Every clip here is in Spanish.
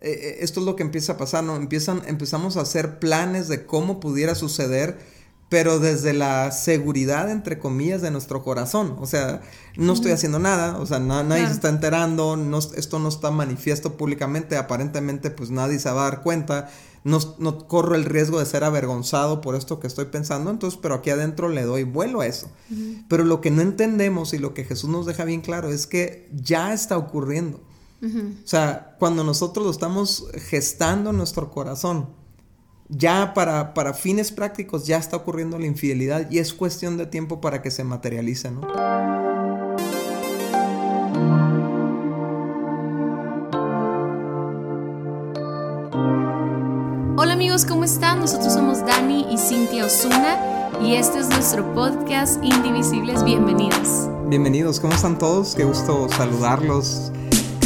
eh, eh, esto es lo que empieza a pasar, ¿no? Empiezan, empezamos a hacer planes de cómo pudiera suceder, pero desde la seguridad, entre comillas, de nuestro corazón. O sea, no estoy haciendo nada, o sea, nadie se está enterando, no, esto no está manifiesto públicamente, aparentemente pues nadie se va a dar cuenta, no, no, corro el riesgo de ser avergonzado por esto que estoy pensando, entonces, pero aquí adentro le doy vuelo a eso. Pero lo que no entendemos y lo que Jesús nos deja bien claro es que ya está ocurriendo. O sea, cuando nosotros lo estamos gestando en nuestro corazón, ya para, para, fines prácticos ya está ocurriendo la infidelidad y es cuestión de tiempo para que se materialice, ¿no? Hola amigos, ¿cómo están? Nosotros somos Dani y Cintia Osuna y este es nuestro podcast Indivisibles. Bienvenidos. Bienvenidos, ¿cómo están todos? Qué gusto saludarlos.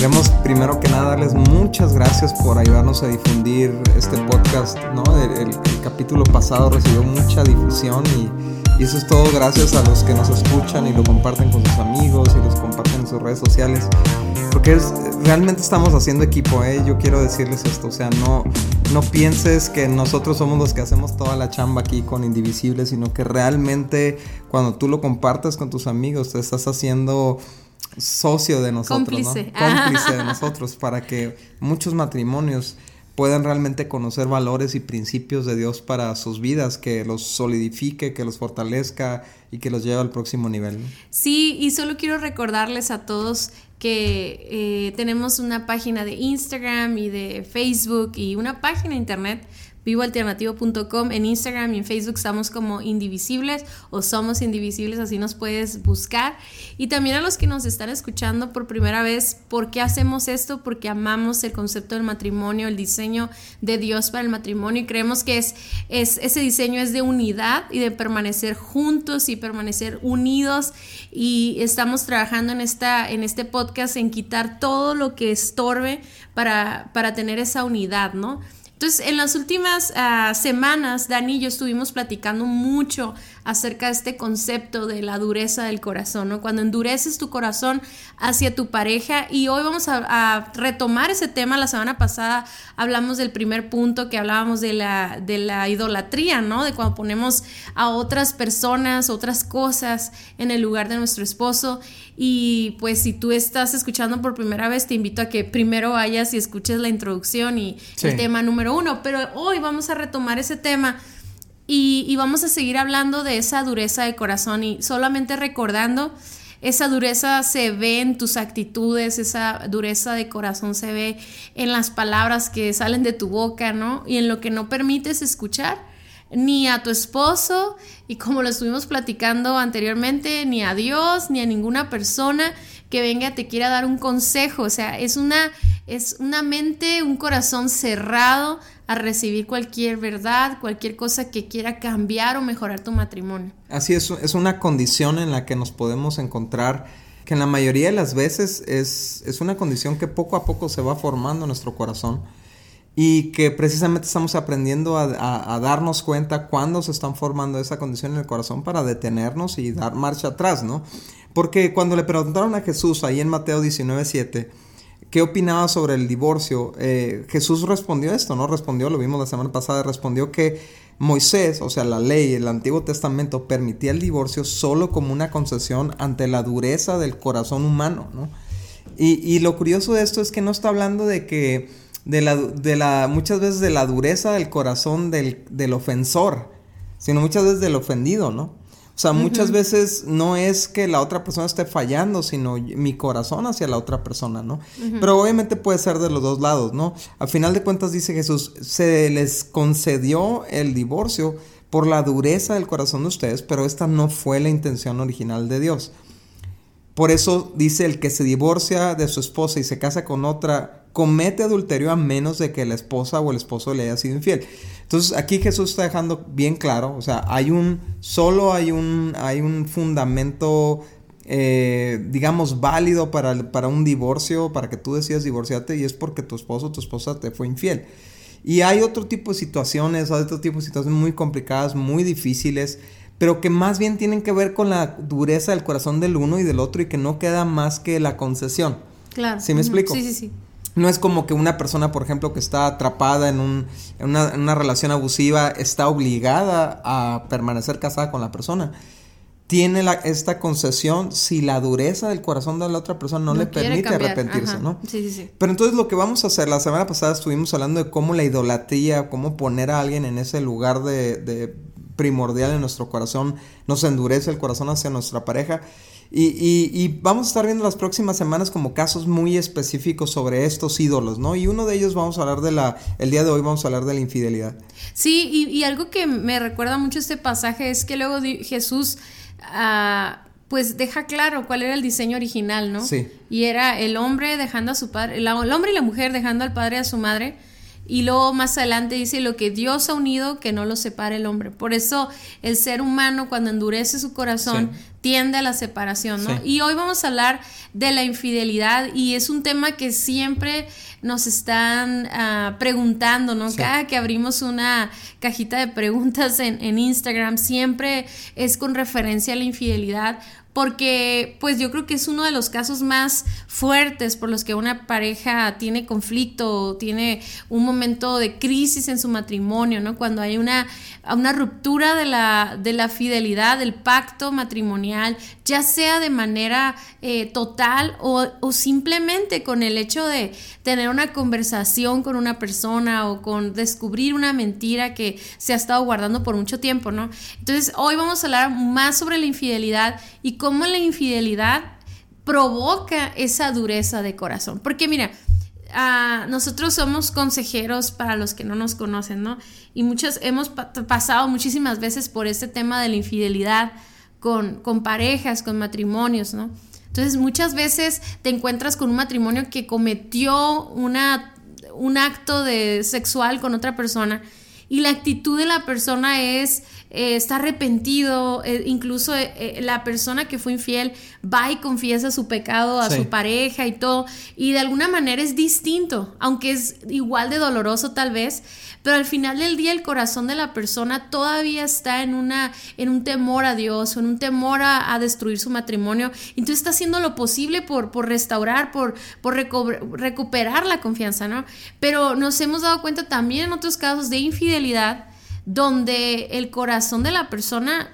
Queremos primero que nada darles muchas gracias por ayudarnos a difundir este podcast, ¿no? El, capítulo pasado recibió mucha difusión y, eso es todo gracias a los que nos escuchan y lo comparten con sus amigos y los comparten en sus redes sociales. Porque es, realmente estamos haciendo equipo, ¿eh? Yo quiero decirles esto, o sea, no, no pienses que nosotros somos los que hacemos toda la chamba aquí con Indivisibles, sino que realmente cuando tú lo compartes con tus amigos, te estás haciendo socio de nosotros, cómplice, cómplice de nosotros, para que muchos matrimonios puedan realmente conocer valores y principios de Dios para sus vidas, que los solidifique, que los fortalezca y que los lleve al próximo nivel. Sí, y solo quiero recordarles a todos que eh, tenemos una página de Instagram y de Facebook y una página de internet vivoalternativo.com. En Instagram y en Facebook estamos como Indivisibles o Somos Indivisibles, así nos puedes buscar. Y también a los que nos están escuchando por primera vez, ¿por qué hacemos esto? Porque amamos el concepto del matrimonio, el diseño de Dios para el matrimonio y creemos que es, es ese diseño es de unidad y de permanecer juntos y permanecer unidos. Y estamos trabajando en, esta, en este podcast en quitar todo lo que estorbe para, para tener esa unidad, ¿no? Entonces, en las últimas ah, semanas, Dani y yo estuvimos platicando mucho acerca de este concepto de la dureza del corazón, ¿no? Cuando endureces tu corazón hacia tu pareja y hoy vamos a, retomar ese tema. La semana pasada hablamos del primer punto que hablábamos de la, de la idolatría, ¿no? De cuando ponemos a otras personas, otras cosas en el lugar de nuestro esposo. Y pues si tú estás escuchando por primera vez, te invito a que primero vayas y escuches la introducción y el tema número uno. Pero hoy vamos a retomar ese tema y, vamos a seguir hablando de esa dureza de corazón y solamente recordando, esa dureza se ve en tus actitudes, esa dureza de corazón se ve en las palabras que salen de tu boca, ¿no? Y en lo que no permites escuchar ni a tu esposo y como lo estuvimos platicando anteriormente, ni a Dios, ni a ninguna persona que venga te quiera dar un consejo, o sea, es una es una mente, un corazón cerrado a recibir cualquier verdad, cualquier cosa que quiera cambiar o mejorar tu matrimonio. Así es, es una condición en la que nos podemos encontrar, que en la mayoría de las veces es, es una condición que poco a poco se va formando en nuestro corazón y que precisamente estamos aprendiendo a, a, darnos cuenta cuándo se están formando esa condición en el corazón para detenernos y dar marcha atrás, ¿no? Porque cuando le preguntaron a Jesús ahí en Mateo 19, 7, ¿Qué opinaba sobre el divorcio? Eh, Jesús respondió esto, ¿no? Respondió, lo vimos la semana pasada, respondió que Moisés, o sea, la ley, el Antiguo Testamento, permitía el divorcio solo como una concesión ante la dureza del corazón humano, ¿no? Y, lo curioso de esto es que no está hablando de que, de la, de la muchas veces de la dureza del corazón del, del ofensor, sino muchas veces del ofendido, ¿no? O sea, muchas veces no es que la otra persona esté fallando, sino mi corazón hacia la otra persona, ¿no? Pero obviamente puede ser de los dos lados, ¿no? Al final de cuentas dice Jesús, se les concedió el divorcio por la dureza del corazón de ustedes, pero esta no fue la intención original de Dios. Por eso dice el que se divorcia de su esposa y se casa con otra, comete adulterio a menos de que la esposa o el esposo le haya sido infiel. Entonces aquí Jesús está dejando bien claro, o sea, hay un, solo hay un, hay un fundamento, eh, digamos, válido para, para un divorcio, para que tú decidas divorciarte y es porque tu esposo o tu esposa te fue infiel. Y hay otro tipo de situaciones, hay otro tipo de situaciones muy complicadas, muy difíciles, pero que más bien tienen que ver con la dureza del corazón del uno y del otro y que no queda más que la concesión. Claro. ¿Sí me explico? Sí, sí, sí. no es como que una persona, por ejemplo, que está atrapada en, un, en, una, en una relación abusiva está obligada a permanecer casada con la persona tiene la, esta concesión si la dureza del corazón de la otra persona no, le permite arrepentirse, ¿no? Sí, sí, sí. Pero entonces lo que vamos a hacer, la semana pasada estuvimos hablando de cómo la idolatría, cómo poner a alguien en ese lugar de, de primordial en nuestro corazón, nos endurece el corazón hacia nuestra pareja. Y, y, y, vamos a estar viendo las próximas semanas como casos muy específicos sobre estos ídolos, ¿no? Y uno de ellos vamos a hablar de la, el día de hoy vamos a hablar de la infidelidad. Sí, y, y algo que me recuerda mucho este pasaje es que luego Jesús pues deja claro cuál era el diseño original, ¿no? Sí. Y era el hombre dejando a su padre, el hombre y la mujer dejando al padre y a su madre. Y luego más adelante dice lo que Dios ha unido, que no lo separe el hombre. Por eso el ser humano cuando endurece su corazón tiende a la separación, ¿no? Y hoy vamos a hablar de la infidelidad y es un tema que siempre nos están uh, preguntando, ¿no? Cada que abrimos una cajita de preguntas en, en Instagram siempre es con referencia a la infidelidad porque pues yo creo que es uno de los casos más fuertes por los que una pareja tiene conflicto tiene un momento de crisis en su matrimonio, ¿no? Cuando hay una, una ruptura de la, de la fidelidad, del pacto matrimonial, ya sea de manera eh, total o, o simplemente con el hecho de tener una conversación con una persona o con descubrir una mentira que se ha estado guardando por mucho tiempo, ¿no? Entonces hoy vamos a hablar más sobre la infidelidad y cómo la infidelidad provoca esa dureza de corazón. Porque mira, ah, nosotros somos consejeros para los que no nos conocen, ¿no? Y muchas, hemos pasado muchísimas veces por este tema de la infidelidad con, con parejas, con matrimonios, ¿no? Entonces muchas veces te encuentras con un matrimonio que cometió una, un acto de sexual con otra persona y la actitud de la persona es eh, está arrepentido, eh, incluso eh, la persona que fue infiel va y confiesa su pecado a su pareja y todo, y de alguna manera es distinto, aunque es igual de doloroso tal vez, pero al final del día el corazón de la persona todavía está en, una, en un temor a Dios o en un temor a, destruir su matrimonio, entonces está haciendo lo posible por, por restaurar, por, por recuperar la confianza, ¿no? Pero nos hemos dado cuenta también en otros casos de infidelidad, donde el corazón de la persona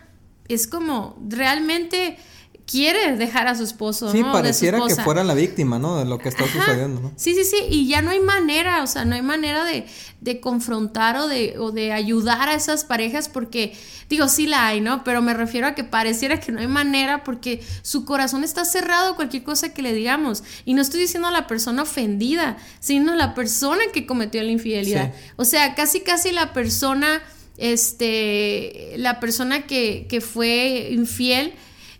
es como realmente quiere dejar a su esposo. Sí, pareciera que fuera la víctima, ¿no? De lo que está sucediendo, ¿no? Sí, sí, sí, y ya no hay manera, o sea, no hay manera de, de confrontar o de, o de ayudar a esas parejas porque, digo, sí la hay, ¿no? Pero me refiero a que pareciera que no hay manera porque su corazón está cerrado a cualquier cosa que le digamos. Y no estoy diciendo a la persona ofendida, sino a la persona que cometió la infidelidad. O sea, casi, casi la persona este, la persona que, que fue infiel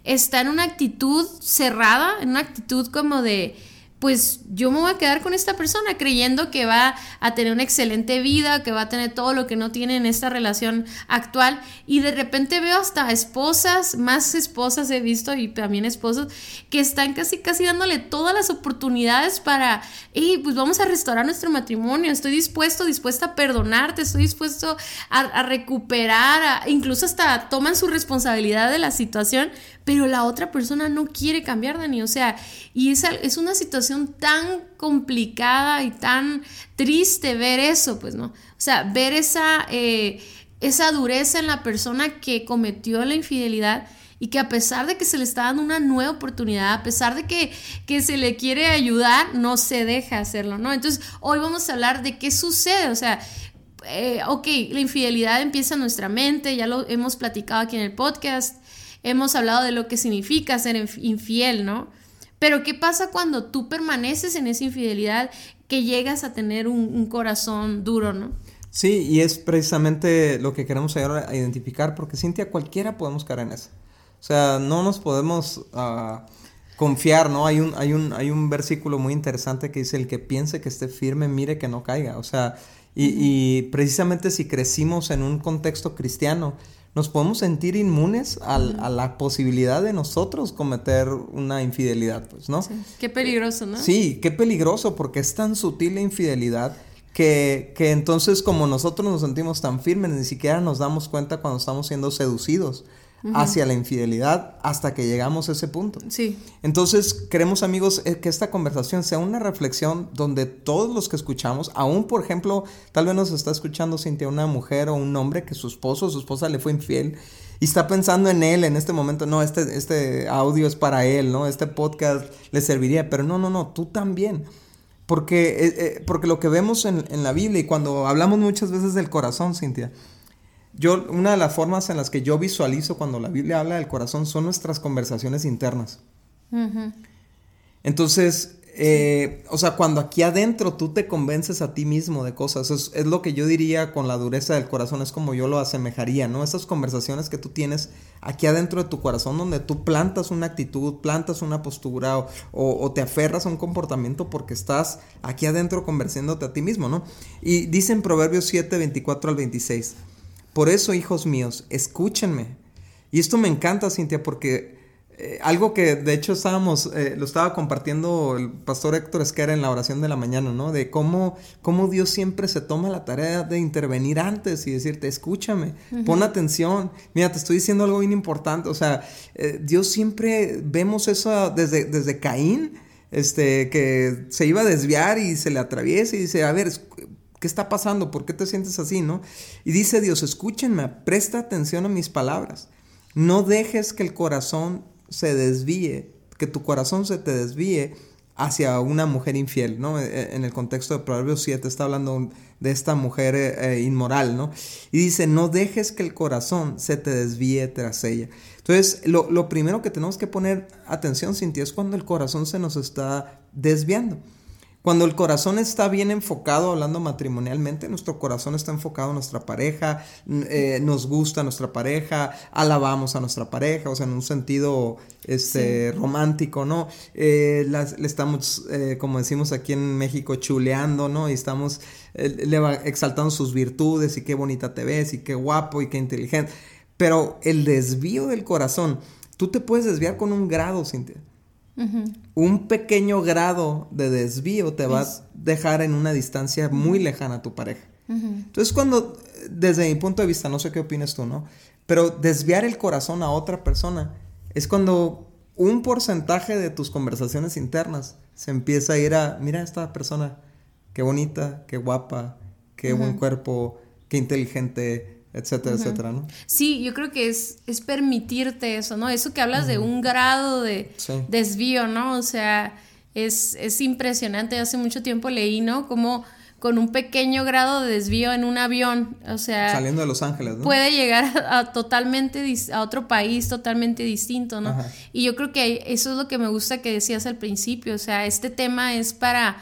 está en una actitud cerrada, en una actitud como de, pues yo me voy a quedar con esta persona creyendo que va a tener una excelente vida, que va a tener todo lo que no tiene en esta relación actual. Y de repente veo hasta esposas, más esposas he visto y también esposos que están casi casi dándole todas las oportunidades para, hey, pues vamos a restaurar nuestro matrimonio, estoy dispuesto, dispuesta a perdonarte, estoy dispuesto a, recuperar, incluso hasta toman su responsabilidad de la situación, pero la otra persona no quiere cambiar, Dani, o sea, y esa es una situación tan complicada y tan triste ver eso, pues, ¿no? O sea, ver esa, eh, esa dureza en la persona que cometió la infidelidad y que a pesar de que se le está dando una nueva oportunidad, a pesar de que, que, se le quiere ayudar, no se deja hacerlo, ¿no? Entonces, hoy vamos a hablar de qué sucede, o sea, eh, ok, la infidelidad empieza en nuestra mente, ya lo hemos platicado aquí en el podcast, hemos hablado de lo que significa ser infiel, ¿no? Pero ¿qué pasa cuando tú permaneces en esa infidelidad que llegas a tener un, corazón duro, ¿no? Sí, y es precisamente lo que queremos llegar a identificar, porque Cintia, cualquiera podemos caer en eso. O sea, no nos podemos uh, confiar, ¿no? Hay un, hay, un, hay un versículo muy interesante que dice, el que piense que esté firme, mire que no caiga. O sea, y, y precisamente si crecimos en un contexto cristiano, nos podemos sentir inmunes a la posibilidad de nosotros cometer una infidelidad, pues, ¿no? Qué peligroso, ¿no? Sí, qué peligroso, porque es tan sutil la infidelidad que, que, entonces como nosotros nos sentimos tan firmes, ni siquiera nos damos cuenta cuando estamos siendo seducidos hacia la infidelidad hasta que llegamos a ese punto. Sí. Entonces, queremos amigos eh, que esta conversación sea una reflexión donde todos los que escuchamos, aún por ejemplo, tal vez nos está escuchando Cintia una mujer o un hombre que su esposo o su esposa le fue infiel y está pensando en él en este momento, no, este, este audio es para él, ¿no? Este podcast le serviría, pero no, no, no, tú también. Porque, eh, eh, porque lo que vemos en, en la Biblia y cuando hablamos muchas veces del corazón, Cintia, yo, una de las formas en las que yo visualizo cuando la Biblia habla del corazón son nuestras conversaciones internas. Entonces, eh, o sea, cuando aquí adentro tú te convences a ti mismo de cosas, es, es, lo que yo diría con la dureza del corazón, es como yo lo asemejaría, ¿no? Esas conversaciones que tú tienes aquí adentro de tu corazón, donde tú plantas una actitud, plantas una postura o, o te aferras a un comportamiento porque estás aquí adentro conversándote a ti mismo, ¿no? Y dice en Proverbios 7, 24 al 26. Por eso, hijos míos, escúchenme. Y esto me encanta, Cintia, porque eh, algo que de hecho estábamos, eh, lo estaba compartiendo el pastor Héctor Esquera en la oración de la mañana, ¿no? De cómo, cómo Dios siempre se toma la tarea de intervenir antes y decirte, escúchame, pon atención, mira, te estoy diciendo algo bien importante. O sea, eh, Dios siempre vemos eso desde, desde Caín, este, que se iba a desviar y se le atraviesa y dice, a ver, ¿Qué está pasando? ¿Por qué te sientes así, no? Y dice Dios, escúchenme, presta atención a mis palabras. No dejes que el corazón se desvíe, que tu corazón se te desvíe hacia una mujer infiel, ¿no? E, e, en el contexto de Proverbios 7 está hablando de esta mujer eh, inmoral, ¿no? Y dice, no dejes que el corazón se te desvíe tras ella. Entonces, lo, lo primero que tenemos que poner atención, Cintia, es cuando el corazón se nos está desviando. Cuando el corazón está bien enfocado, hablando matrimonialmente, nuestro corazón está enfocado en nuestra pareja, eh, nos gusta nuestra pareja, alabamos a nuestra pareja, o sea, en un sentido este, romántico, ¿no? Eh, le estamos, eh, como decimos aquí en México, chuleando, ¿no? Y estamos exaltando sus virtudes y qué bonita te ves y qué guapo y qué inteligente. Pero el desvío del corazón, tú te puedes desviar con un grado, Cintia. Un pequeño grado de desvío te va a dejar en una distancia muy lejana a tu pareja. Entonces, cuando, desde mi punto de vista, no sé qué opinas tú, ¿no? Pero desviar el corazón a otra persona es cuando un porcentaje de tus conversaciones internas se empieza a ir a, mira esta persona, qué bonita, qué guapa, qué buen cuerpo, qué inteligente, etcétera, etcétera, ¿no? Sí, yo creo que es, es permitirte eso, ¿no? Eso que hablas de un grado de desvío, ¿no? O sea, es, es impresionante. Hace mucho tiempo leí, ¿no? Como con un pequeño grado de desvío en un avión, o sea... Saliendo de Los Ángeles, ¿no? Puede llegar a, totalmente, a otro país totalmente distinto, ¿no? Y yo creo que eso es lo que me gusta que decías al principio, o sea, este tema es para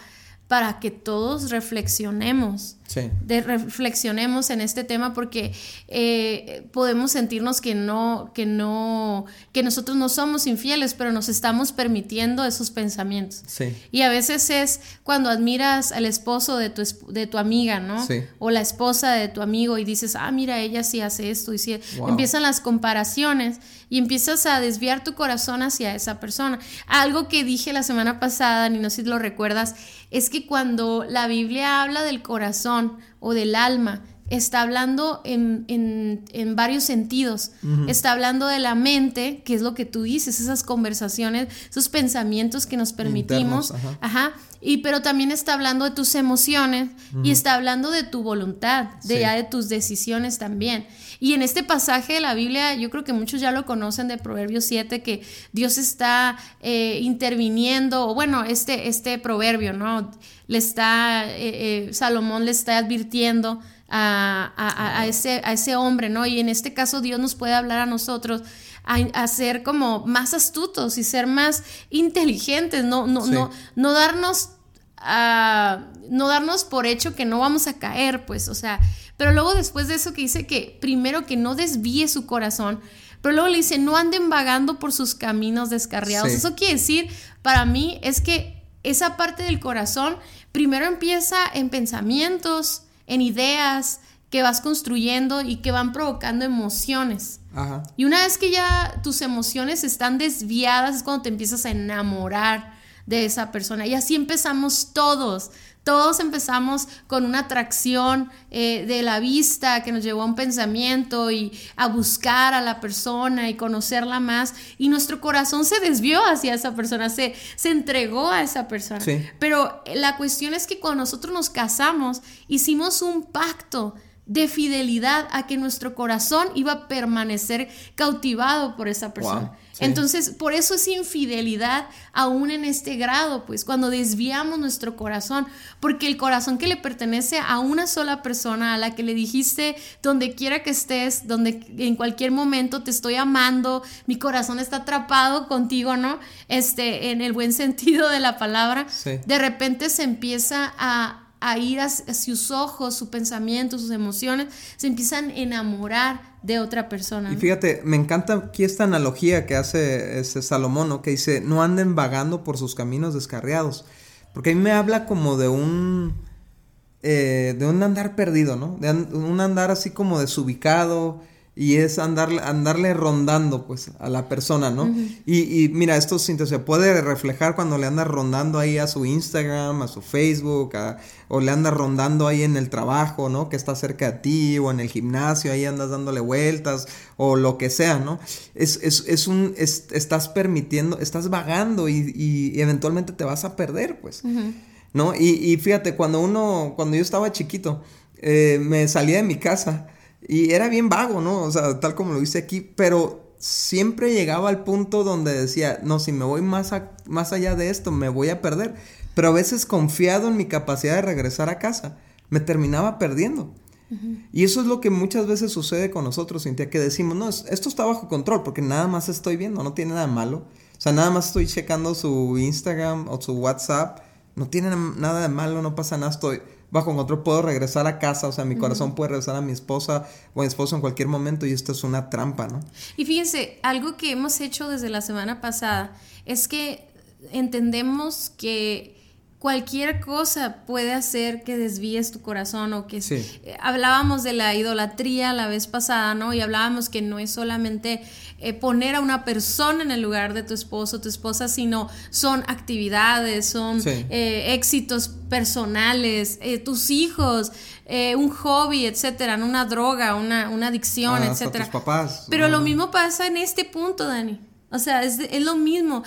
para que todos reflexionemos. De reflexionemos en este tema porque eh, podemos sentirnos que no, que no, que nosotros no somos infieles, pero nos estamos permitiendo esos pensamientos. Y a veces es cuando admiras al esposo de tu, de tu amiga, ¿no? O la esposa de tu amigo y dices, ah, mira, ella sí hace esto. Y si empiezan las comparaciones y empiezas a desviar tu corazón hacia esa persona. Algo que dije la semana pasada, ni no sé si lo recuerdas, es que cuando la Biblia habla del corazón o del alma, está hablando en, en, varios sentidos. Está hablando de la mente, que es lo que tú dices, esas conversaciones, esos pensamientos que nos permitimos. ajá. Y pero también está hablando de tus emociones y está hablando de tu voluntad, de ya de tus decisiones también. Y en este pasaje de la Biblia, yo creo que muchos ya lo conocen de Proverbios 7, que Dios está eh, interviniendo, o bueno, este, este proverbio, ¿no? Le está, eh, eh, Salomón le está advirtiendo a, ese, a ese hombre, ¿no? Y en este caso Dios nos puede hablar a nosotros a, ser como más astutos y ser más inteligentes, no, no, no, no darnos no darnos por hecho que no vamos a caer, pues, o sea, pero luego después de eso que dice que primero que no desvíe su corazón, pero luego le dice, no anden vagando por sus caminos descarriados. Eso quiere decir, para mí, es que esa parte del corazón primero empieza en pensamientos, en ideas que vas construyendo y que van provocando emociones. Y una vez que ya tus emociones están desviadas es cuando te empiezas a enamorar de esa persona. Y así empezamos todos. Todos empezamos con una atracción eh, de la vista que nos llevó a un pensamiento y a buscar a la persona y conocerla más. Y nuestro corazón se desvió hacia esa persona, se, se entregó a esa persona. Pero la cuestión es que cuando nosotros nos casamos, hicimos un pacto de fidelidad a que nuestro corazón iba a permanecer cautivado por esa persona. Entonces, por eso es infidelidad aún en este grado, pues cuando desviamos nuestro corazón, porque el corazón que le pertenece a una sola persona, a la que le dijiste, donde quiera que estés, donde en cualquier momento te estoy amando, mi corazón está atrapado contigo, ¿no? Este, en el buen sentido de la palabra, de repente se empieza a a ir hacia sus ojos, su pensamiento, sus emociones, se empiezan a enamorar de otra persona. Y fíjate, me encanta aquí esta analogía que hace ese Salomón, que dice, no anden vagando por sus caminos descarriados. Porque a mí me habla como de un, eh, de un andar perdido, ¿no? De un andar así como desubicado, y es andarle, andarle rondando pues a la persona, ¿no? y, y, mira, esto se puede reflejar cuando le andas rondando ahí a su Instagram, a su Facebook, o le andas rondando ahí en el trabajo, ¿no? Que está cerca de ti, o en el gimnasio, ahí andas dándole vueltas, o lo que sea, ¿no? Es, es, es un, estás permitiendo, estás vagando y, y, eventualmente te vas a perder, pues, ¿no? Y, y, fíjate, cuando uno, cuando yo estaba chiquito, eh, me salía de mi casa, y era bien vago, ¿no? O sea, tal como lo dice aquí, pero siempre llegaba al punto donde decía, no, si me voy más, más allá de esto, me voy a perder. Pero a veces confiado en mi capacidad de regresar a casa, me terminaba perdiendo. Y eso es lo que muchas veces sucede con nosotros, Cintia, que decimos, no, esto está bajo control, porque nada más estoy viendo, no tiene nada malo. O sea, nada más estoy checando su Instagram o su WhatsApp, no tiene nada de malo, no pasa nada, estoy bajo control, puedo regresar a casa, o sea, mi corazón puede regresar a mi esposa o a mi esposo en cualquier momento y esto es una trampa, ¿no? Y fíjense, algo que hemos hecho desde la semana pasada es que entendemos que cualquier cosa puede hacer que desvíes tu corazón o que eh, hablábamos de la idolatría la vez pasada, ¿no? Y hablábamos que no es solamente eh, poner a una persona en el lugar de tu esposo o tu esposa, sino son actividades, son eh, éxitos personales, tus hijos, un hobby, etcétera, una droga, una, una adicción, ah, etcétera. papás. Pero lo mismo pasa en este punto, Dani. O sea, es, es lo mismo.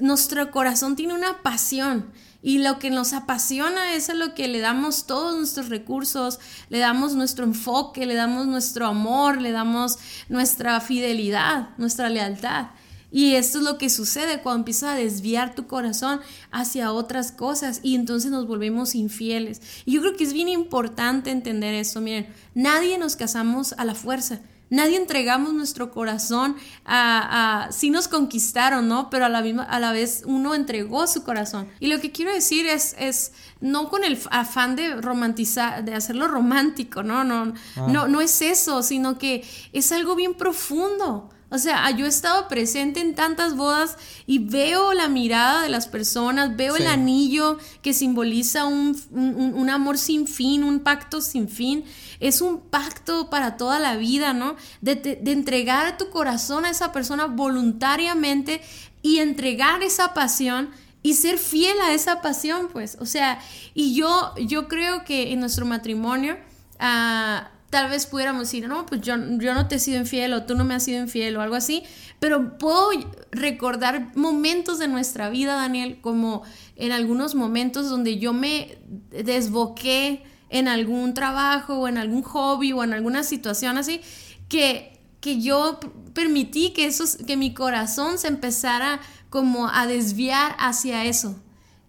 Nuestro corazón tiene una pasión y lo que nos apasiona es a lo que le damos todos nuestros recursos, le damos nuestro enfoque, le damos nuestro amor, le damos nuestra fidelidad, nuestra lealtad. Y esto es lo que sucede cuando empiezas a desviar tu corazón hacia otras cosas y entonces nos volvemos infieles. Y yo creo que es bien importante entender esto. Miren, nadie nos casamos a la fuerza. Nadie entregamos nuestro corazón a, a sí nos conquistaron, ¿no? Pero a la misma, a la vez uno entregó su corazón. Y lo que quiero decir es, es no con el afán de romantizar, de hacerlo romántico, ¿no? No, ah. no, no es eso, sino que es algo bien profundo. O sea, yo he estado presente en tantas bodas y veo la mirada de las personas, veo el anillo que simboliza un, un, amor sin fin, un pacto sin fin. Es un pacto para toda la vida, ¿no? De, de entregar tu corazón a esa persona voluntariamente y entregar esa pasión y ser fiel a esa pasión, pues. O sea, y yo, yo creo que en nuestro matrimonio... Uh, tal vez pudiéramos decir, no, pues yo, yo no te he sido infiel o tú no me has sido infiel o algo así, pero puedo recordar momentos de nuestra vida, Daniel, como en algunos momentos donde yo me desboqué en algún trabajo o en algún hobby o en alguna situación así, que, que yo permití que, eso, que mi corazón se empezara como a desviar hacia eso.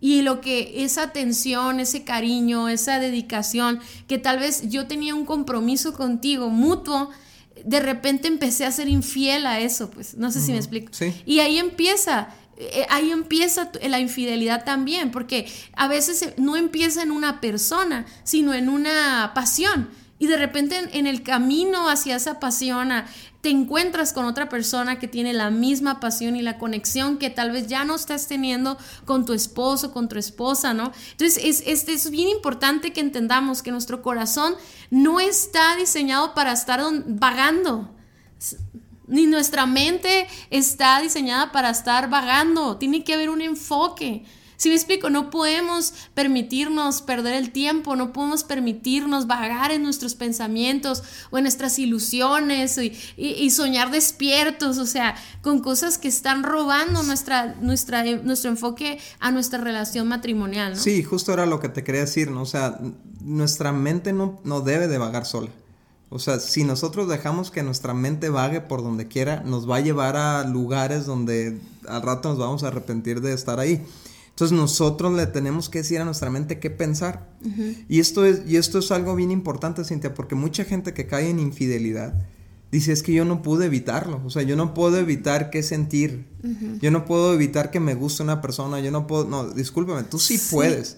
Y lo que esa atención, ese cariño, esa dedicación, que tal vez yo tenía un compromiso contigo mutuo, de repente empecé a ser infiel a eso, pues no sé si me explico. Y ahí empieza, eh, ahí empieza la infidelidad también, porque a veces no empieza en una persona, sino en una pasión. Y de repente en, el camino hacia esa pasión, te encuentras con otra persona que tiene la misma pasión y la conexión que tal vez ya no estás teniendo con tu esposo, con tu esposa, ¿no? Entonces es, es, bien importante que entendamos que nuestro corazón no está diseñado para estar vagando. Ni nuestra mente está diseñada para estar vagando. Tiene que haber un enfoque. Si me explico, no podemos permitirnos perder el tiempo, no podemos permitirnos vagar en nuestros pensamientos o en nuestras ilusiones y, soñar despiertos, o sea, con cosas que están robando nuestra, nuestra, nuestro enfoque a nuestra relación matrimonial, ¿no? Sí, justo era lo que te quería decir, ¿no? O sea, nuestra mente no, no debe de vagar sola. O sea, si nosotros dejamos que nuestra mente vague por donde quiera, nos va a llevar a lugares donde al rato nos vamos a arrepentir de estar ahí. Entonces nosotros le tenemos que decir a nuestra mente qué pensar. y, esto es, y esto es algo bien importante, Cintia, porque mucha gente que cae en infidelidad dice es que yo no pude evitarlo. O sea, yo no puedo evitar qué sentir. Yo no puedo evitar que me guste una persona. Yo no puedo... No, discúlpame, tú sí, puedes.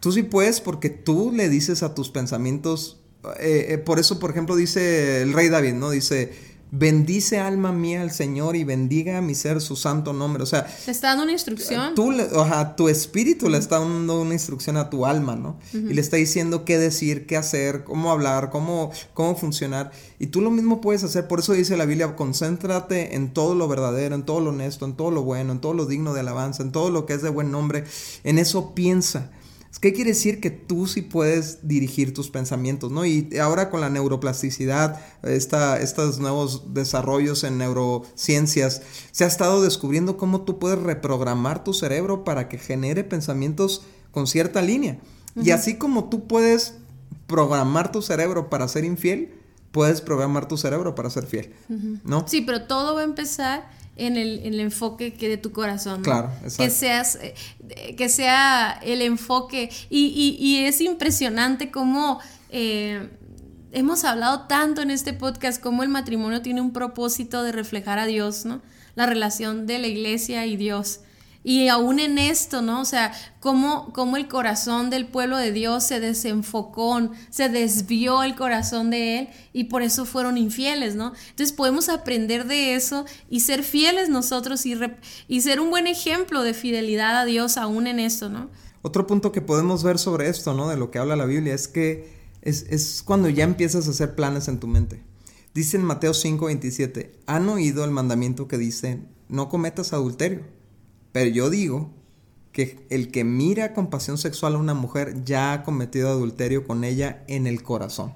Tú sí puedes porque tú le dices a tus pensamientos... Eh, eh, por eso, por ejemplo, dice el rey David, ¿no? Dice Bendice alma mía al Señor y bendiga a mi ser su santo nombre. O sea, te está dando una instrucción. Tú, o tu espíritu le está dando una instrucción a tu alma, ¿no? Y le está diciendo qué decir, qué hacer, cómo hablar, cómo, cómo funcionar. Y tú lo mismo puedes hacer. Por eso dice la Biblia, concéntrate en todo lo verdadero, en todo lo honesto, en todo lo bueno, en todo lo digno de alabanza, en todo lo que es de buen nombre. En eso piensa. ¿Qué quiere decir? Que tú sí puedes dirigir tus pensamientos, ¿no? Y ahora con la neuroplasticidad, esta, estos nuevos desarrollos en neurociencias, se ha estado descubriendo cómo tú puedes reprogramar tu cerebro para que genere pensamientos con cierta línea. Y así como tú puedes programar tu cerebro para ser infiel, puedes programar tu cerebro para ser fiel, ¿no? Sí, pero todo va a empezar en el, enfoque que de tu corazón. Claro, Que seas, eh, que sea el enfoque. Y, es impresionante cómo eh, hemos hablado tanto en este podcast, cómo el matrimonio tiene un propósito de reflejar a Dios, ¿no? La relación de la iglesia y Dios. Y aún en esto, ¿no? O sea, cómo, cómo, el corazón del pueblo de Dios se desenfocó, se desvió el corazón de Él y por eso fueron infieles, ¿no? Entonces podemos aprender de eso y ser fieles nosotros y, y ser un buen ejemplo de fidelidad a Dios aún en esto, ¿no? Otro punto que podemos ver sobre esto, ¿no? De lo que habla la Biblia es que es, es cuando ya empiezas a hacer planes en tu mente. Dice en Mateo 5:27, han oído el mandamiento que dice, no cometas adulterio. Pero yo digo que el que mira con pasión sexual a una mujer ya ha cometido adulterio con ella en el corazón.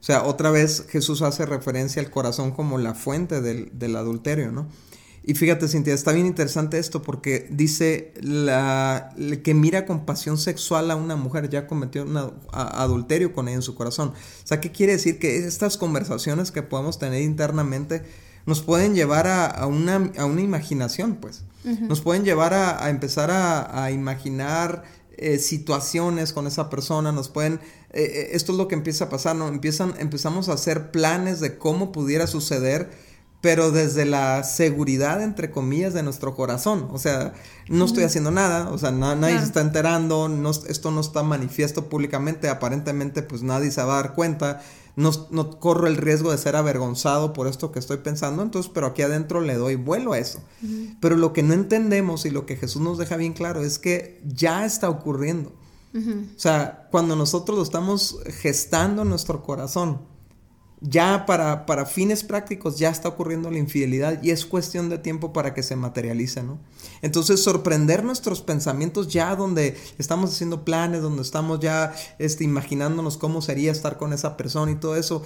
O sea, otra vez Jesús hace referencia al corazón como la fuente del, adulterio, ¿no? Y fíjate, Cintia, está bien interesante esto porque dice la, el que mira con pasión sexual a una mujer ya cometió un adulterio con ella en su corazón. O sea, ¿qué quiere decir? Que estas conversaciones que podemos tener internamente nos pueden llevar a, una, imaginación, pues. Nos pueden llevar a, empezar a, imaginar eh, situaciones con esa persona, nos pueden... Eh, eh, esto es lo que empieza a pasar, ¿no? Empiezan, empezamos a hacer planes de cómo pudiera suceder, pero desde la seguridad, entre comillas, de nuestro corazón. O sea, no estoy haciendo nada, o sea, nadie se está enterando, no, esto no está manifiesto públicamente, aparentemente pues nadie se va a dar cuenta no, corro el riesgo de ser avergonzado por esto que estoy pensando, entonces, pero aquí adentro le doy vuelo a eso. Pero lo que no entendemos y lo que Jesús nos deja bien claro es que ya está ocurriendo. O sea, cuando nosotros lo estamos gestando en nuestro corazón, ya para, para, fines prácticos ya está ocurriendo la infidelidad y es cuestión de tiempo para que se materialice, ¿no? Entonces sorprender nuestros pensamientos ya donde estamos haciendo planes, donde estamos ya este, imaginándonos cómo sería estar con esa persona y todo eso,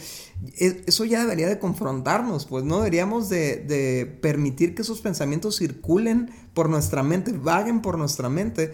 e, eso ya debería de confrontarnos, pues no deberíamos de, de permitir que esos pensamientos circulen por nuestra mente, vaguen por nuestra mente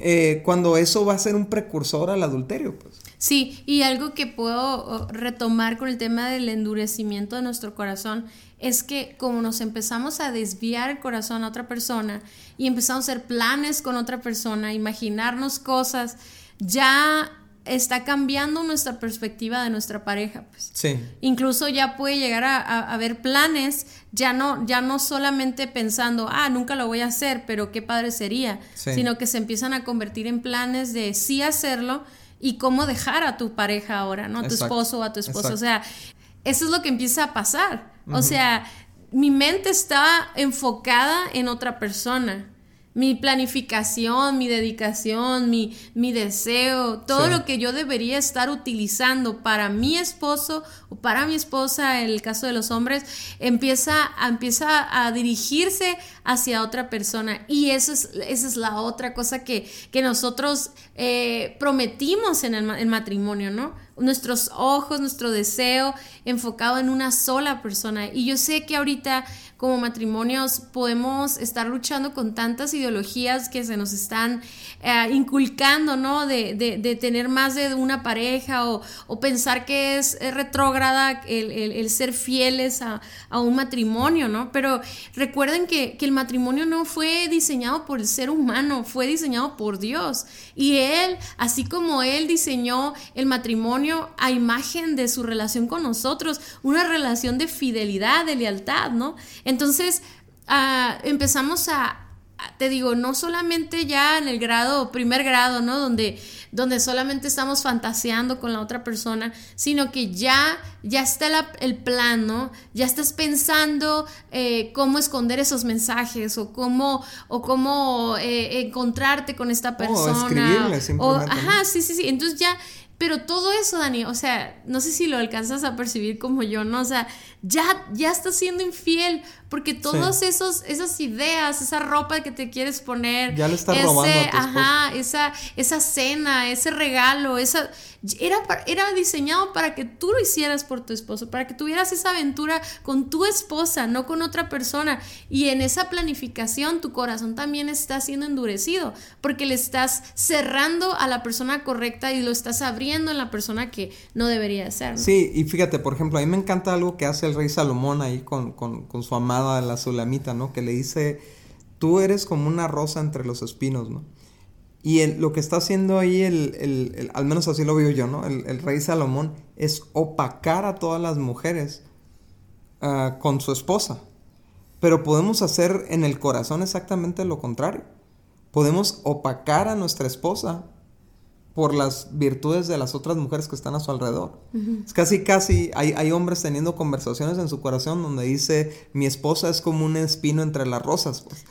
eh, cuando eso va a ser un precursor al adulterio, pues. Sí, y algo que puedo retomar con el tema del endurecimiento de nuestro corazón es que como nos empezamos a desviar el corazón a otra persona y empezamos a hacer planes con otra persona, imaginarnos cosas, ya está cambiando nuestra perspectiva de nuestra pareja, pues. Sí. Incluso ya puede llegar a, haber planes, ya no, ya no solamente pensando, ah, nunca lo voy a hacer, pero qué padre sería, sino que se empiezan a convertir en planes de sí hacerlo y cómo dejar a tu pareja ahora, ¿no? A tu esposo o a tu esposa. O sea, eso es lo que empieza a pasar. O sea, mi mente está enfocada en otra persona mi planificación, mi dedicación, mi, mi deseo, todo lo que yo debería estar utilizando para mi esposo o para mi esposa, en el caso de los hombres, empieza, empieza a dirigirse hacia otra persona. Y eso es, esa es la otra cosa que, que nosotros eh, prometimos en el, el matrimonio, ¿no? Nuestros ojos, nuestro deseo enfocado en una sola persona. Y yo sé que ahorita como matrimonios podemos estar luchando con tantas ideologías que se nos están eh, inculcando, ¿no? De, de, tener más de una pareja o, o pensar que es, retrógrada el, el, ser fieles a, a, un matrimonio, ¿no? Pero recuerden que, que el matrimonio no fue diseñado por el ser humano, fue diseñado por Dios. Y Él, así como Él diseñó el matrimonio a imagen de su relación con nosotros, una relación de fidelidad, de lealtad, ¿no? Entonces, ah, empezamos a, te digo, no solamente ya en el grado, primer grado, ¿no? Donde, donde solamente estamos fantaseando con la otra persona, sino que ya, ya está el plan, ¿no? Ya estás pensando eh, cómo esconder esos mensajes o cómo, o cómo eh, encontrarte con esta persona. O, ajá, sí, sí, sí. Entonces ya, pero todo eso, Dani, o sea, no sé si lo alcanzas a percibir como yo, ¿no? O sea, ya, ya estás siendo infiel porque todas esos esas ideas, esa ropa que te quieres poner, ya le estás robando a tu ajá, esa esa cena, ese regalo, esa era era diseñado para que tú lo hicieras por tu esposo, para que tuvieras esa aventura con tu esposa, no con otra persona. Y en esa planificación tu corazón también está siendo endurecido, porque le estás cerrando a la persona correcta y lo estás abriendo en la persona que no debería ser. Sí, y fíjate, por ejemplo, a mí me encanta algo que hace el rey Salomón ahí con, con, su amada la Sulamita, ¿no? Que le dice, tú eres como una rosa entre los espinos, ¿no? Y lo que está haciendo ahí, el, al menos así lo veo yo, ¿no? El, rey Salomón es opacar a todas las mujeres ah, con su esposa. Pero podemos hacer en el corazón exactamente lo contrario. Podemos opacar a nuestra esposa por las virtudes de las otras mujeres que están a su alrededor. Es casi, casi, hay, hay, hombres teniendo conversaciones en su corazón donde dice, mi esposa es como un espino entre las rosas, pues.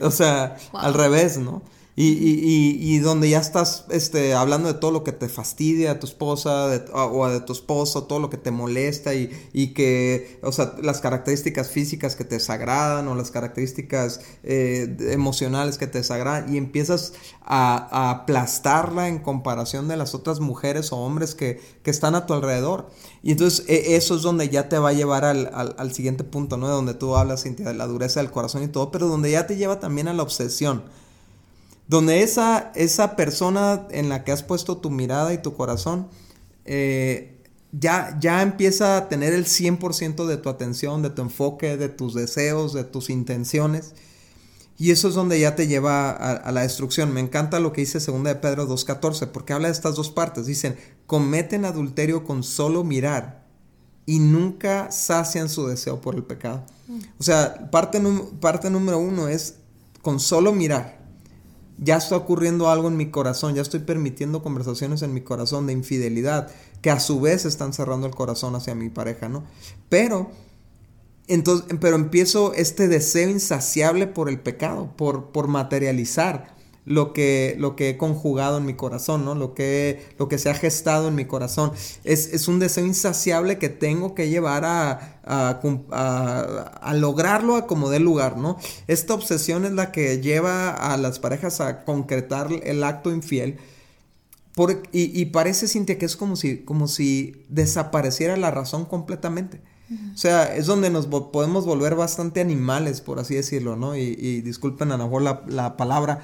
O sea, al revés, ¿no? Y, y, y, donde ya estás este, hablando de todo lo que te fastidia a tu esposa o a de tu esposo, todo lo que te molesta y, y, que, o sea, las características físicas que te desagradan o las características eh, emocionales que te desagradan y empiezas a, aplastarla en comparación de las otras mujeres o hombres que, que están a tu alrededor. Y entonces e, eso es donde ya te va a llevar al, al, siguiente punto, ¿no? De donde tú hablas, de la dureza del corazón y todo, pero donde ya te lleva también a la obsesión donde esa, esa persona en la que has puesto tu mirada y tu corazón eh, ya, ya empieza a tener el 100% de tu atención, de tu enfoque, de tus deseos, de tus intenciones. Y eso es donde ya te lleva a, la destrucción. Me encanta lo que dice 2 de Pedro 2.14, porque habla de estas dos partes. Dicen, cometen adulterio con solo mirar y nunca sacian su deseo por el pecado. Mm. O sea, parte, parte número uno es con solo mirar ya está ocurriendo algo en mi corazón, ya estoy permitiendo conversaciones en mi corazón de infidelidad, que a su vez están cerrando el corazón hacia mi pareja, ¿no? Pero, entonces, pero empiezo este deseo insaciable por el pecado, por, por materializar lo que, lo que he conjugado en mi corazón, ¿no? Lo que, lo que se ha gestado en mi corazón. Es, un deseo insaciable que tengo que llevar a, a, lograrlo a como dé lugar, ¿no? Esta obsesión es la que lleva a las parejas a concretar el acto infiel. Por, y, parece, Cintia, que es como si, como si desapareciera la razón completamente. O sea, es donde nos podemos volver bastante animales, por así decirlo, ¿no? Y, disculpen a lo mejor la, la palabra,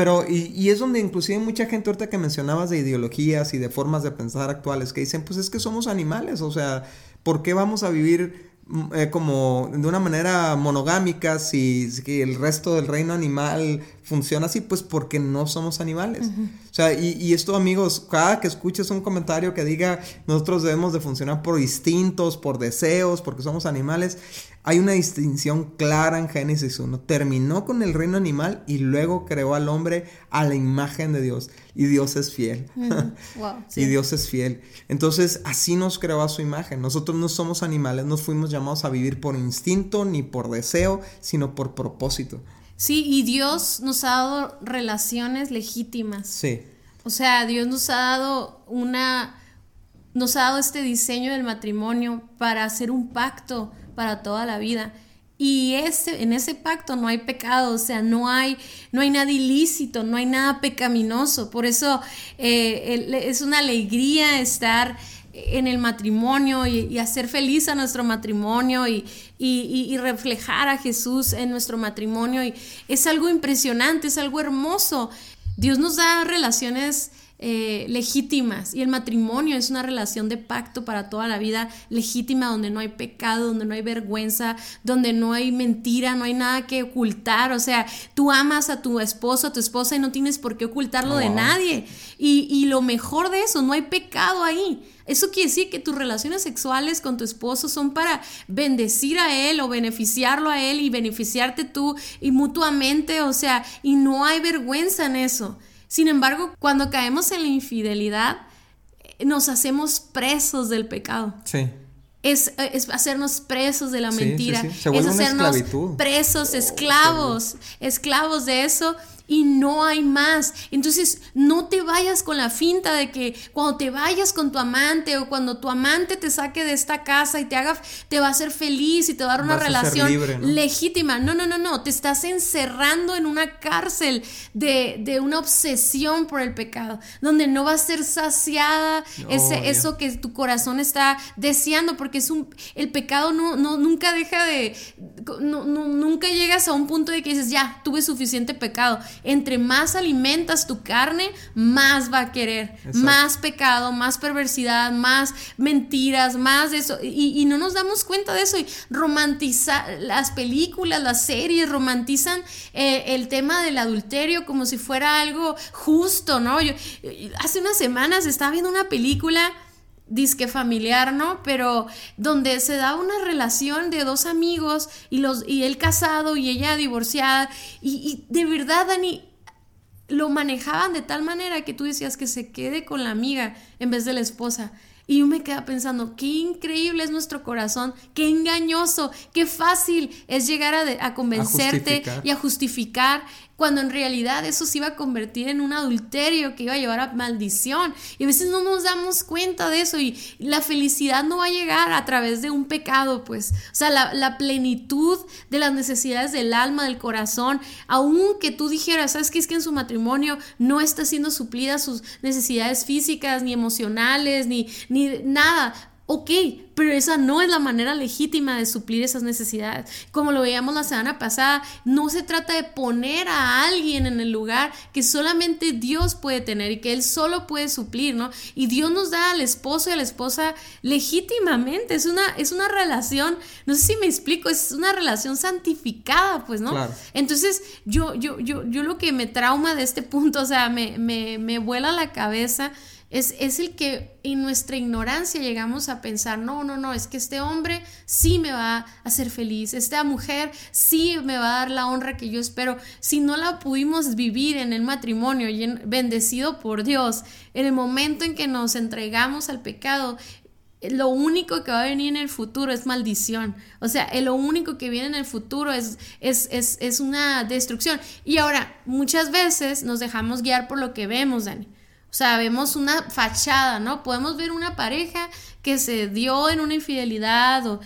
pero, y, y, es donde inclusive mucha gente ahorita que mencionabas de ideologías y de formas de pensar actuales que dicen, pues es que somos animales, o sea, ¿por qué vamos a vivir Mm, eh, como de una manera monogámica, si, si, el resto del reino animal funciona así, pues porque no somos animales. O sea, y, y, esto amigos, cada que escuches un comentario que diga nosotros debemos de funcionar por instintos, por deseos, porque somos animales, hay una distinción clara en Génesis 1. Terminó con el reino animal y luego creó al hombre a la imagen de Dios. Y Dios es fiel. Y Dios es fiel. Entonces, así nos creó a su imagen. Nosotros no somos animales, no fuimos llamados a vivir por instinto ni por deseo, sino por propósito. Sí, y Dios nos ha dado relaciones legítimas. Sí. O sea, Dios nos ha dado una, nos ha dado este diseño del matrimonio para hacer un pacto para toda la vida. Y ese, en ese pacto no hay pecado, o sea, no hay, no hay nada ilícito, no hay nada pecaminoso. Por eso eh, es una alegría estar en el matrimonio y, hacer feliz a nuestro matrimonio y, y, reflejar a Jesús en nuestro matrimonio. Y es algo impresionante, es algo hermoso. Dios nos da relaciones eh, legítimas y el matrimonio es una relación de pacto para toda la vida legítima donde no hay pecado, donde no hay vergüenza, donde no hay mentira, no hay nada que ocultar, o sea, tú amas a tu esposo, a tu esposa y no tienes por qué ocultarlo de nadie y, y lo mejor de eso, no hay pecado ahí. Eso quiere decir que tus relaciones sexuales con tu esposo son para bendecir a él o beneficiarlo a él y beneficiarte tú y mutuamente, o sea, y no hay vergüenza en eso. Sin embargo, cuando caemos en la infidelidad, eh, nos hacemos presos del pecado. Sí. Es, hacernos presos de la mentira. es hacernos presos, esclavos, esclavos de eso y no hay más. Entonces, no te vayas con la finta de que cuando te vayas con tu amante o cuando tu amante te saque de esta casa y te haga, te va a hacer feliz y te va a dar una relación legítima. No, no, no, no. Te estás encerrando en una cárcel de, de una obsesión por el pecado, donde no va a ser saciada ese, eso que tu corazón está deseando, porque es un, el pecado no, no, nunca deja de, no, nunca llegas a un punto de que dices, ya, tuve suficiente pecado entre más alimentas tu carne, más va a querer. Más pecado, más perversidad, más mentiras, más de eso. Y, no nos damos cuenta de eso. Y romantizar las películas, las series romantizan eh, el tema del adulterio como si fuera algo justo, ¿no? Yo, hace unas semanas estaba viendo una película disque familiar, ¿no? Pero donde se da una relación de dos amigos y, los, y él casado y ella divorciada. Y, de verdad, Dani, lo manejaban de tal manera que tú decías que se quede con la amiga en vez de la esposa. Y yo me quedaba pensando, qué increíble es nuestro corazón, qué engañoso, qué fácil es llegar a, a convencerte y a justificar cuando en realidad eso se iba a convertir en un adulterio que iba a llevar a maldición. Y a veces no nos damos cuenta de eso y la felicidad no va a llegar a través de un pecado, pues. O sea, la, plenitud de las necesidades del alma, del corazón, aunque tú dijeras, ¿sabes qué? Es que en su matrimonio no está siendo suplidas sus necesidades físicas, ni emocionales, ni, ni nada. Ok, pero esa no es la manera legítima de suplir esas necesidades. Como lo veíamos la semana pasada, no se trata de poner a alguien en el lugar que solamente Dios puede tener y que Él solo puede suplir, ¿no? Y Dios nos da al esposo y a la esposa legítimamente. Es una, es una relación, no sé si me explico, es una relación santificada, pues, ¿no? Entonces, yo, yo, yo, yo lo que me trauma de este punto, o sea, me, me, me vuela la cabeza es, el que en nuestra ignorancia llegamos a pensar, no, no, no, es que este hombre sí me va a hacer feliz, esta mujer sí me va a dar la honra que yo espero. Si no la pudimos vivir en el matrimonio, bendecido por Dios, en el momento en que nos entregamos al pecado, lo único que va a venir en el futuro es maldición. O sea, lo único que viene en el futuro es, es, es, es una destrucción. Y ahora, muchas veces nos dejamos guiar por lo que vemos, Dani. O sea, vemos una fachada, ¿no? Podemos ver una pareja que se dio en una infidelidad o,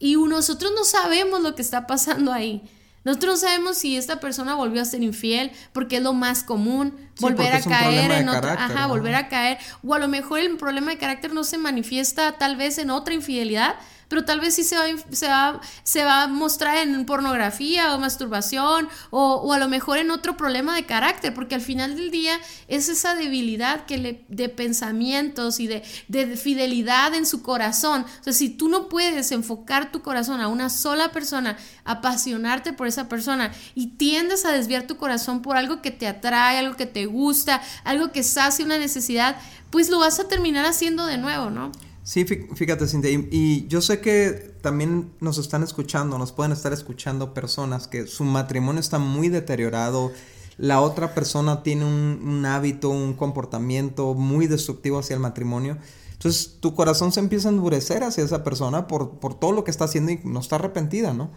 y nosotros no sabemos lo que está pasando ahí. Nosotros no sabemos si esta persona volvió a ser infiel, porque es lo más común, volver a caer en otro, ajá, volver a caer, o a lo mejor el problema de carácter no se manifiesta tal vez en otra infidelidad, pero tal vez sí se va, se va, se va a mostrar en pornografía o masturbación o, a lo mejor en otro problema de carácter, porque al final del día es esa debilidad que le, de pensamientos y de, de fidelidad en su corazón. O sea, si tú no puedes enfocar tu corazón a una sola persona, apasionarte por esa persona y tiendes a desviar tu corazón por algo que te atrae, algo que te gusta, algo que sacia una necesidad, pues lo vas a terminar haciendo de nuevo, ¿no? Sí, fíjate, Cintia, y, yo sé que también nos están escuchando, nos pueden estar escuchando personas que su matrimonio está muy deteriorado, la otra persona tiene un, hábito, un comportamiento muy destructivo hacia el matrimonio. Entonces tu corazón se empieza a endurecer hacia esa persona por, por todo lo que está haciendo y no está arrepentida, ¿no?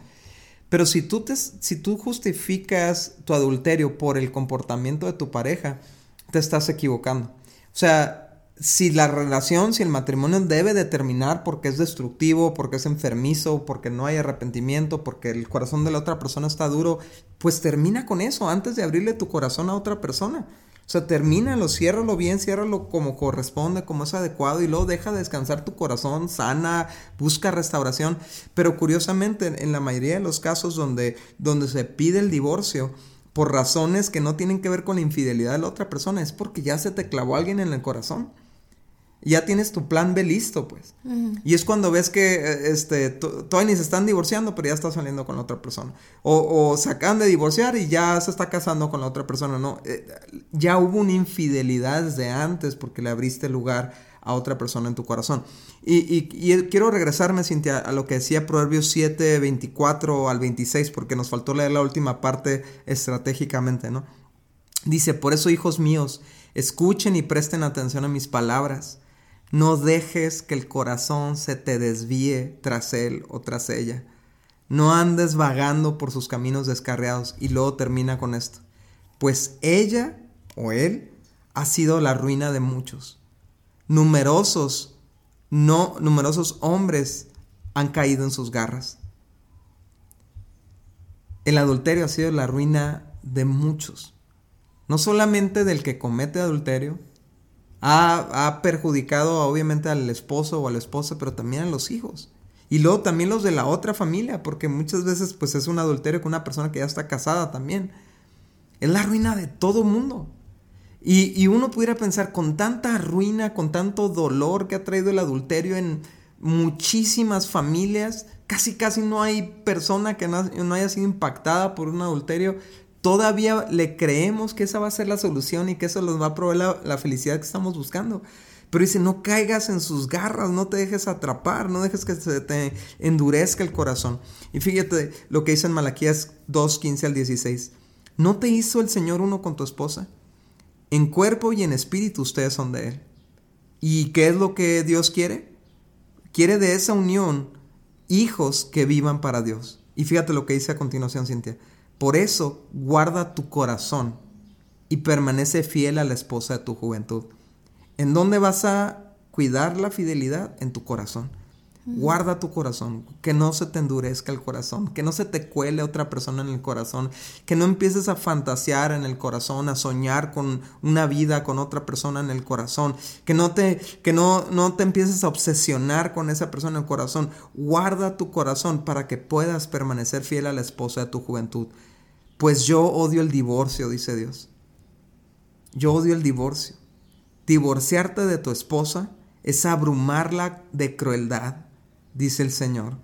Pero si tú, te, si tú justificas tu adulterio por el comportamiento de tu pareja, te estás equivocando. O sea, si la relación, si el matrimonio debe de terminar porque es destructivo, porque es enfermizo, porque no hay arrepentimiento, porque el corazón de la otra persona está duro, pues termina con eso antes de abrirle tu corazón a otra persona. O sea, termínalo, ciérralo bien, ciérralo como corresponde, como es adecuado y luego deja descansar tu corazón, sana, busca restauración. Pero curiosamente, en la mayoría de los casos donde, donde se pide el divorcio, por razones que no tienen que ver con la infidelidad de la otra persona, es porque ya se te clavó alguien en el corazón ya tienes tu plan B listo, pues. Y es cuando ves que eh, este, todavía ni se están divorciando, pero ya está saliendo con la otra persona. O, o se acaban de divorciar y ya se está casando con la otra persona, ¿no? Eh, ya hubo una infidelidad desde antes porque le abriste lugar a otra persona en tu corazón. Y, y, quiero regresarme, Cintia, a lo que decía Proverbios 7, 24 al 26, porque nos faltó leer la última parte estratégicamente, ¿no? Dice, por eso, hijos míos, escuchen y presten atención a mis palabras no dejes que el corazón se te desvíe tras él o tras ella. No andes vagando por sus caminos descarriados. Y luego termina con esto. Pues ella o él ha sido la ruina de muchos. Numerosos, no, numerosos hombres han caído en sus garras. El adulterio ha sido la ruina de muchos. No solamente del que comete adulterio, ha, perjudicado obviamente al esposo o a la esposa, pero también a los hijos. Y luego también los de la otra familia, porque muchas veces pues es un adulterio con una persona que ya está casada también. Es la ruina de todo mundo. Y, y, uno pudiera pensar, con tanta ruina, con tanto dolor que ha traído el adulterio en muchísimas familias, casi casi no hay persona que no, no haya sido impactada por un adulterio todavía le creemos que esa va a ser la solución y que eso nos va a proveer la, felicidad que estamos buscando. Pero dice, no caigas en sus garras, no te dejes atrapar, no dejes que se te endurezca el corazón. Y fíjate lo que dice en Malaquías 2, 15 al 16. ¿No te hizo el Señor uno con tu esposa? En cuerpo y en espíritu ustedes son de Él. ¿Y qué es lo que Dios quiere? Quiere de esa unión hijos que vivan para Dios. Y fíjate lo que dice a continuación, Cintia. Por eso guarda tu corazón y permanece fiel a la esposa de tu juventud. ¿En dónde vas a cuidar la fidelidad? En tu corazón. Guarda tu corazón, que no se te endurezca el corazón, que no se te cuele otra persona en el corazón, que no empieces a fantasear en el corazón, a soñar con una vida con otra persona en el corazón, que no te que no no te empieces a obsesionar con esa persona en el corazón. Guarda tu corazón para que puedas permanecer fiel a la esposa de tu juventud. Pues yo odio el divorcio, dice Dios. Yo odio el divorcio. Divorciarte de tu esposa es abrumarla de crueldad dice el Señor.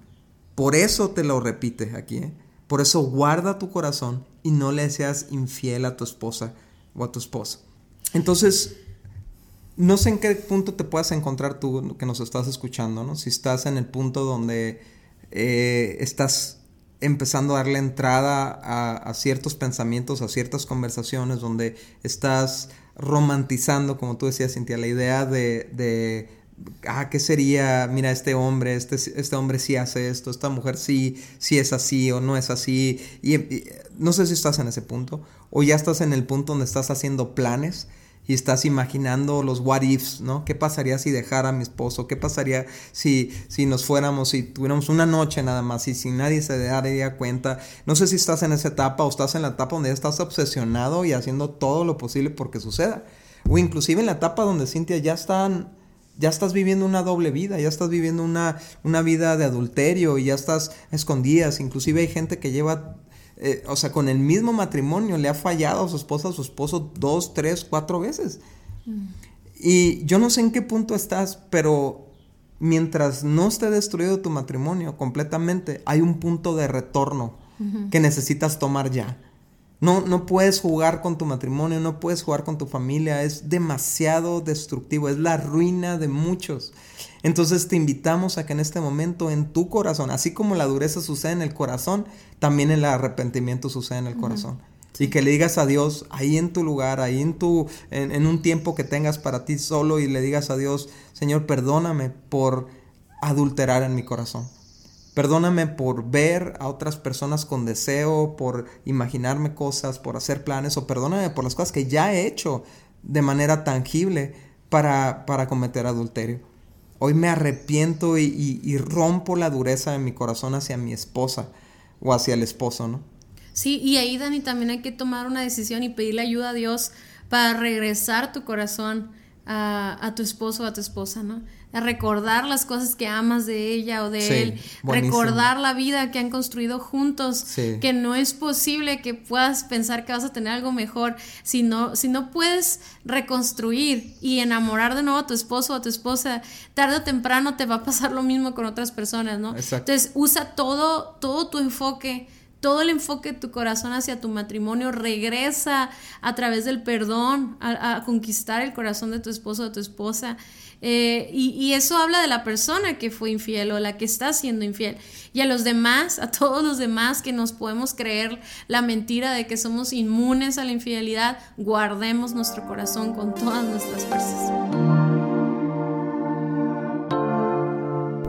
Por eso te lo repite aquí. ¿eh? Por eso guarda tu corazón y no le seas infiel a tu esposa o a tu esposa. Entonces, no sé en qué punto te puedas encontrar tú que nos estás escuchando, ¿no? Si estás en el punto donde eh, estás empezando a darle entrada a, ciertos pensamientos, a ciertas conversaciones, donde estás romantizando, como tú decías, Cintia, la idea de ah, ¿qué sería? Mira, este hombre, este, este hombre sí hace esto, esta mujer sí, sí es así o no es así. Y, no sé si estás en ese punto o ya estás en el punto donde estás haciendo planes y estás imaginando los what ifs, ¿no? ¿Qué pasaría si dejara a mi esposo? ¿Qué pasaría si, si nos fuéramos, si tuviéramos una noche nada más y si nadie se daría cuenta? No sé si estás en esa etapa o estás en la etapa donde ya estás obsesionado y haciendo todo lo posible porque suceda. O inclusive en la etapa donde Cintia ya están ya estás viviendo una doble vida, ya estás viviendo una, una vida de adulterio y ya estás escondidas. Inclusive hay gente que lleva, eh, o sea, con el mismo matrimonio le ha fallado a su esposa, a su esposo dos, tres, cuatro veces. Mm. Y yo no sé en qué punto estás, pero mientras no esté destruido tu matrimonio completamente, hay un punto de retorno que necesitas tomar ya. No, no puedes jugar con tu matrimonio, no puedes jugar con tu familia, es demasiado destructivo, es la ruina de muchos. Entonces te invitamos a que en este momento en tu corazón, así como la dureza sucede en el corazón, también el arrepentimiento sucede en el corazón. Y que le digas a Dios ahí en tu lugar, ahí en tu, en, en un tiempo que tengas para ti solo y le digas a Dios, Señor, perdóname por adulterar en mi corazón. Perdóname por ver a otras personas con deseo, por imaginarme cosas, por hacer planes, o perdóname por las cosas que ya he hecho de manera tangible para, para cometer adulterio. Hoy me arrepiento y, y rompo la dureza de mi corazón hacia mi esposa o hacia el esposo, ¿no? Sí, y ahí, Dani, también hay que tomar una decisión y pedirle ayuda a Dios para regresar tu corazón a, tu esposo o a tu esposa, ¿no? A recordar las cosas que amas de ella o de él, recordar la vida que han construido juntos, que no es posible que puedas pensar que vas a tener algo mejor si no, si no puedes reconstruir y enamorar de nuevo a tu esposo o a tu esposa, tarde o temprano te va a pasar lo mismo con otras personas, ¿no? Entonces usa todo, todo tu enfoque todo el enfoque de tu corazón hacia tu matrimonio regresa a través del perdón, a, conquistar el corazón de tu esposo o de tu esposa. Eh, y, eso habla de la persona que fue infiel o la que está siendo infiel. Y a los demás, a todos los demás que nos podemos creer la mentira de que somos inmunes a la infidelidad, guardemos nuestro corazón con todas nuestras fuerzas.